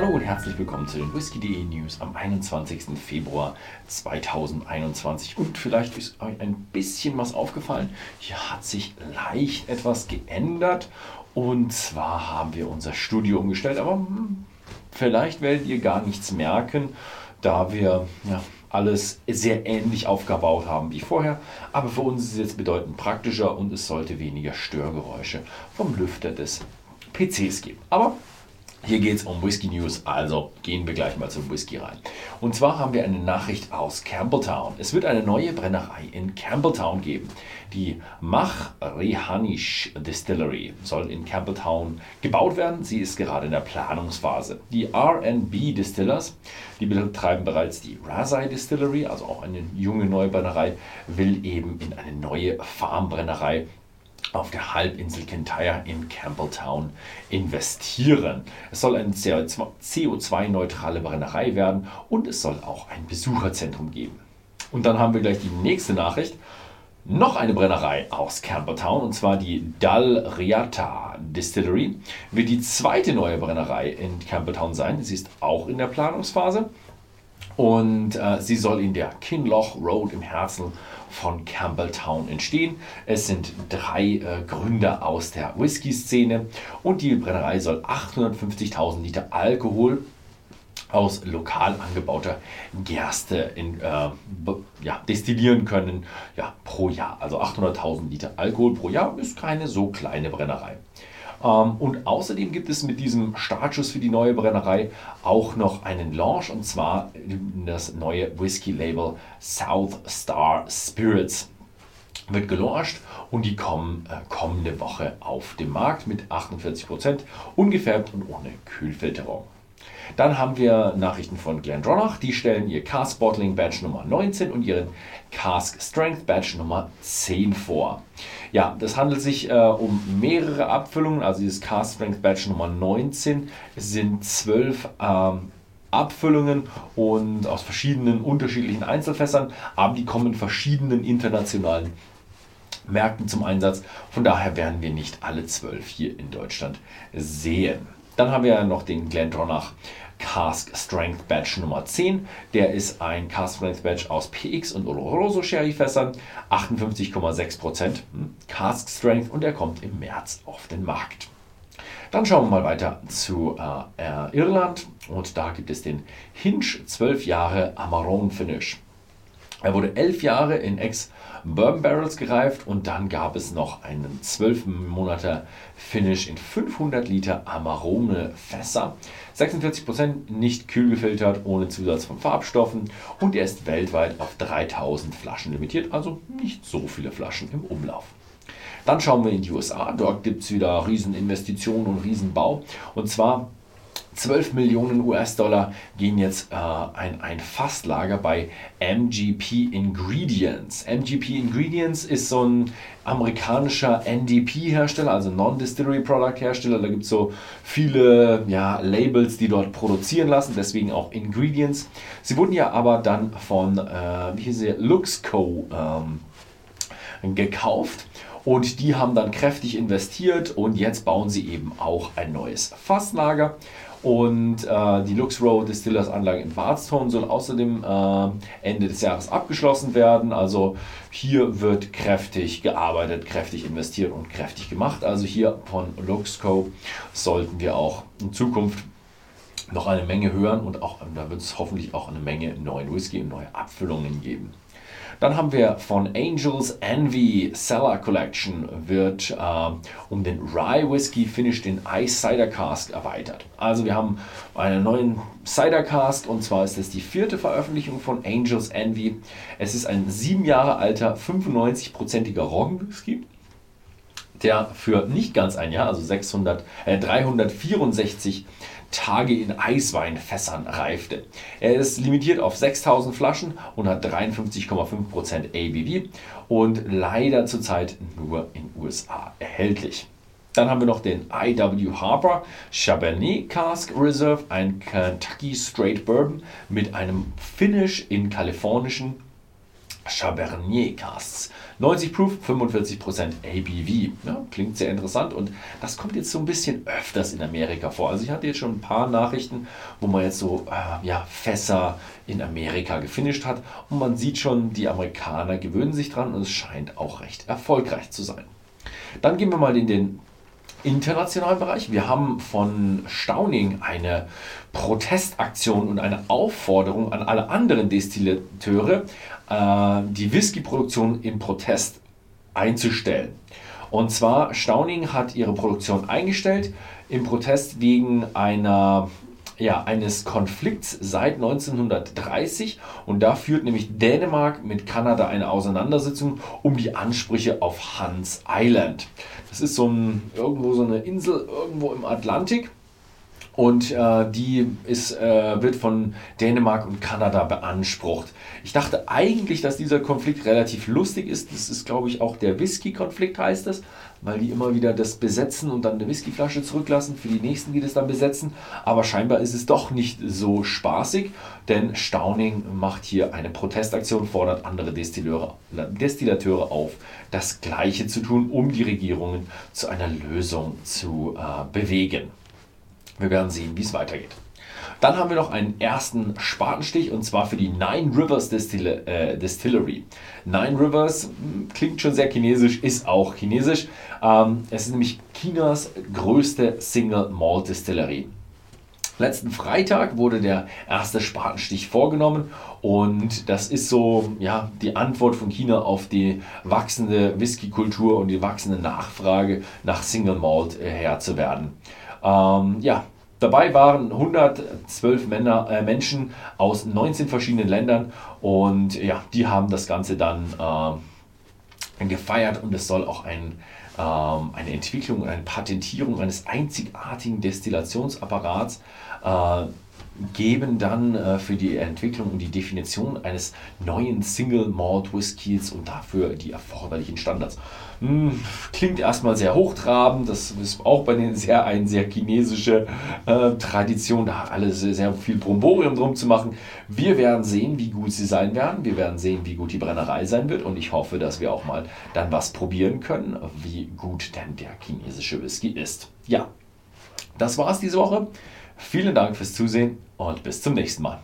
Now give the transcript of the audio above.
Hallo und herzlich willkommen zu den Whisky.de News am 21. Februar 2021. Und vielleicht ist euch ein bisschen was aufgefallen. Hier hat sich leicht etwas geändert. Und zwar haben wir unser Studio umgestellt. Aber hm, vielleicht werdet ihr gar nichts merken, da wir ja, alles sehr ähnlich aufgebaut haben wie vorher. Aber für uns ist es jetzt bedeutend praktischer und es sollte weniger Störgeräusche vom Lüfter des PCs geben. Aber hier geht es um Whisky News, also gehen wir gleich mal zum Whisky rein. Und zwar haben wir eine Nachricht aus Campbelltown. Es wird eine neue Brennerei in Campbelltown geben. Die Mach Rehanish Distillery soll in Campbelltown gebaut werden. Sie ist gerade in der Planungsphase. Die RB Distillers, die betreiben bereits die Razai Distillery, also auch eine junge neue Brennerei, will eben in eine neue Farmbrennerei auf der Halbinsel Kintyre in Campbelltown investieren. Es soll eine CO2-neutrale Brennerei werden und es soll auch ein Besucherzentrum geben. Und dann haben wir gleich die nächste Nachricht. Noch eine Brennerei aus Campbelltown und zwar die Dal Riata Distillery wird die zweite neue Brennerei in Campbelltown sein. Sie ist auch in der Planungsphase und äh, sie soll in der Kinloch Road im Herzen von Campbelltown entstehen. Es sind drei äh, Gründer aus der Whisky-Szene und die Brennerei soll 850.000 Liter Alkohol aus lokal angebauter Gerste in, äh, ja, destillieren können ja, pro Jahr. Also 800.000 Liter Alkohol pro Jahr ist keine so kleine Brennerei. Ähm, und außerdem gibt es mit diesem Startschuss für die neue Brennerei auch noch einen Launch und zwar das neue Whisky-Label South Star Spirits wird gelauncht und die kommen äh, kommende Woche auf den Markt mit 48% ungefärbt und ohne Kühlfilterung. Dann haben wir Nachrichten von Glendronach. Die stellen ihr Cask Bottling Badge Nummer 19 und ihren Cask Strength Badge Nummer 10 vor. Ja, das handelt sich äh, um mehrere Abfüllungen. Also dieses Cask Strength Badge Nummer 19 sind zwölf ähm, Abfüllungen und aus verschiedenen unterschiedlichen Einzelfässern, aber die kommen in verschiedenen internationalen Märkten zum Einsatz. Von daher werden wir nicht alle zwölf hier in Deutschland sehen. Dann haben wir noch den Glendronach Cask Strength Badge Nummer 10. Der ist ein Cask Strength Badge aus PX und Oloroso Sherry Fässern. 58,6% hm, Cask Strength und er kommt im März auf den Markt. Dann schauen wir mal weiter zu äh, Irland und da gibt es den Hinch 12 Jahre Amarone Finish. Er wurde elf Jahre in Ex Bourbon Barrels gereift und dann gab es noch einen 12 Monate Finish in 500 Liter Amarone Fässer. 46% nicht kühl gefiltert, ohne Zusatz von Farbstoffen und er ist weltweit auf 3000 Flaschen limitiert, also nicht so viele Flaschen im Umlauf. Dann schauen wir in die USA. Dort gibt es wieder Rieseninvestitionen und Riesenbau. Und zwar 12 Millionen US-Dollar gehen jetzt äh, ein, ein Fasslager bei MGP Ingredients. MGP Ingredients ist so ein amerikanischer NDP-Hersteller, also Non-Distillery Product Hersteller. Da gibt es so viele ja, Labels, die dort produzieren lassen, deswegen auch Ingredients. Sie wurden ja aber dann von, äh, wie hieß sie, Luxco ähm, gekauft. Und die haben dann kräftig investiert und jetzt bauen sie eben auch ein neues Fasslager. Und äh, die Lux Road Distillers Anlage in Bardstown soll außerdem äh, Ende des Jahres abgeschlossen werden. Also hier wird kräftig gearbeitet, kräftig investiert und kräftig gemacht. Also hier von Luxco sollten wir auch in Zukunft noch eine Menge hören und auch da wird es hoffentlich auch eine Menge neuen Whisky und neue Abfüllungen geben. Dann haben wir von Angels Envy Cellar Collection wird äh, um den Rye Whisky Finish den Ice Cider Cask erweitert. Also wir haben einen neuen Cider Cask und zwar ist es die vierte Veröffentlichung von Angels Envy. Es ist ein sieben Jahre alter 95-prozentiger Roggenwhisky der für nicht ganz ein Jahr, also 600, äh, 364 Tage in Eisweinfässern reifte. Er ist limitiert auf 6000 Flaschen und hat 53,5% ABV und leider zurzeit nur in USA erhältlich. Dann haben wir noch den IW Harper Chabernet Cask Reserve, ein Kentucky Straight Bourbon mit einem Finish in kalifornischen Chabernier Casts. 90 Proof, 45% ABV. Ja, klingt sehr interessant und das kommt jetzt so ein bisschen öfters in Amerika vor. Also ich hatte jetzt schon ein paar Nachrichten, wo man jetzt so äh, ja, Fässer in Amerika gefinisht hat und man sieht schon, die Amerikaner gewöhnen sich dran und es scheint auch recht erfolgreich zu sein. Dann gehen wir mal in den internationalen Bereich. Wir haben von Stauning eine Protestaktion und eine Aufforderung an alle anderen Destillateure, äh, die Whiskyproduktion im Protest einzustellen. Und zwar Stauning hat ihre Produktion eingestellt im Protest wegen einer ja, eines Konflikts seit 1930 und da führt nämlich Dänemark mit Kanada eine Auseinandersetzung um die Ansprüche auf Hans Island. Das ist so ein, irgendwo so eine Insel irgendwo im Atlantik und äh, die ist, äh, wird von Dänemark und Kanada beansprucht. Ich dachte eigentlich, dass dieser Konflikt relativ lustig ist. Das ist, glaube ich, auch der Whisky-Konflikt, heißt es, weil die immer wieder das besetzen und dann eine Whiskyflasche zurücklassen für die nächsten, die das dann besetzen. Aber scheinbar ist es doch nicht so spaßig, denn Stauning macht hier eine Protestaktion, fordert andere Destillateure, Destillateure auf, das Gleiche zu tun, um die Regierungen zu einer Lösung zu äh, bewegen. Wir werden sehen, wie es weitergeht. Dann haben wir noch einen ersten Spatenstich und zwar für die Nine Rivers Distil äh, Distillery. Nine Rivers hm, klingt schon sehr chinesisch, ist auch chinesisch. Ähm, es ist nämlich Chinas größte Single Malt Distillery. Letzten Freitag wurde der erste Spatenstich vorgenommen und das ist so ja, die Antwort von China auf die wachsende Whisky-Kultur und die wachsende Nachfrage nach Single Malt äh, Herr zu werden. Ähm, ja, dabei waren 112 Männer, äh, Menschen aus 19 verschiedenen Ländern und ja, die haben das Ganze dann äh, gefeiert und es soll auch ein, ähm, eine Entwicklung eine Patentierung eines einzigartigen Destillationsapparats äh, geben dann äh, für die Entwicklung und die Definition eines neuen Single Malt Whiskys und dafür die erforderlichen Standards. Hm, klingt erstmal sehr hochtrabend, das ist auch bei den sehr eine sehr chinesische äh, Tradition, da alles sehr, sehr viel Bromborium drum zu machen. Wir werden sehen, wie gut sie sein werden. Wir werden sehen, wie gut die Brennerei sein wird und ich hoffe, dass wir auch mal dann was probieren können, wie gut denn der chinesische Whisky ist. Ja, das war's diese Woche. Vielen Dank fürs Zusehen und bis zum nächsten Mal.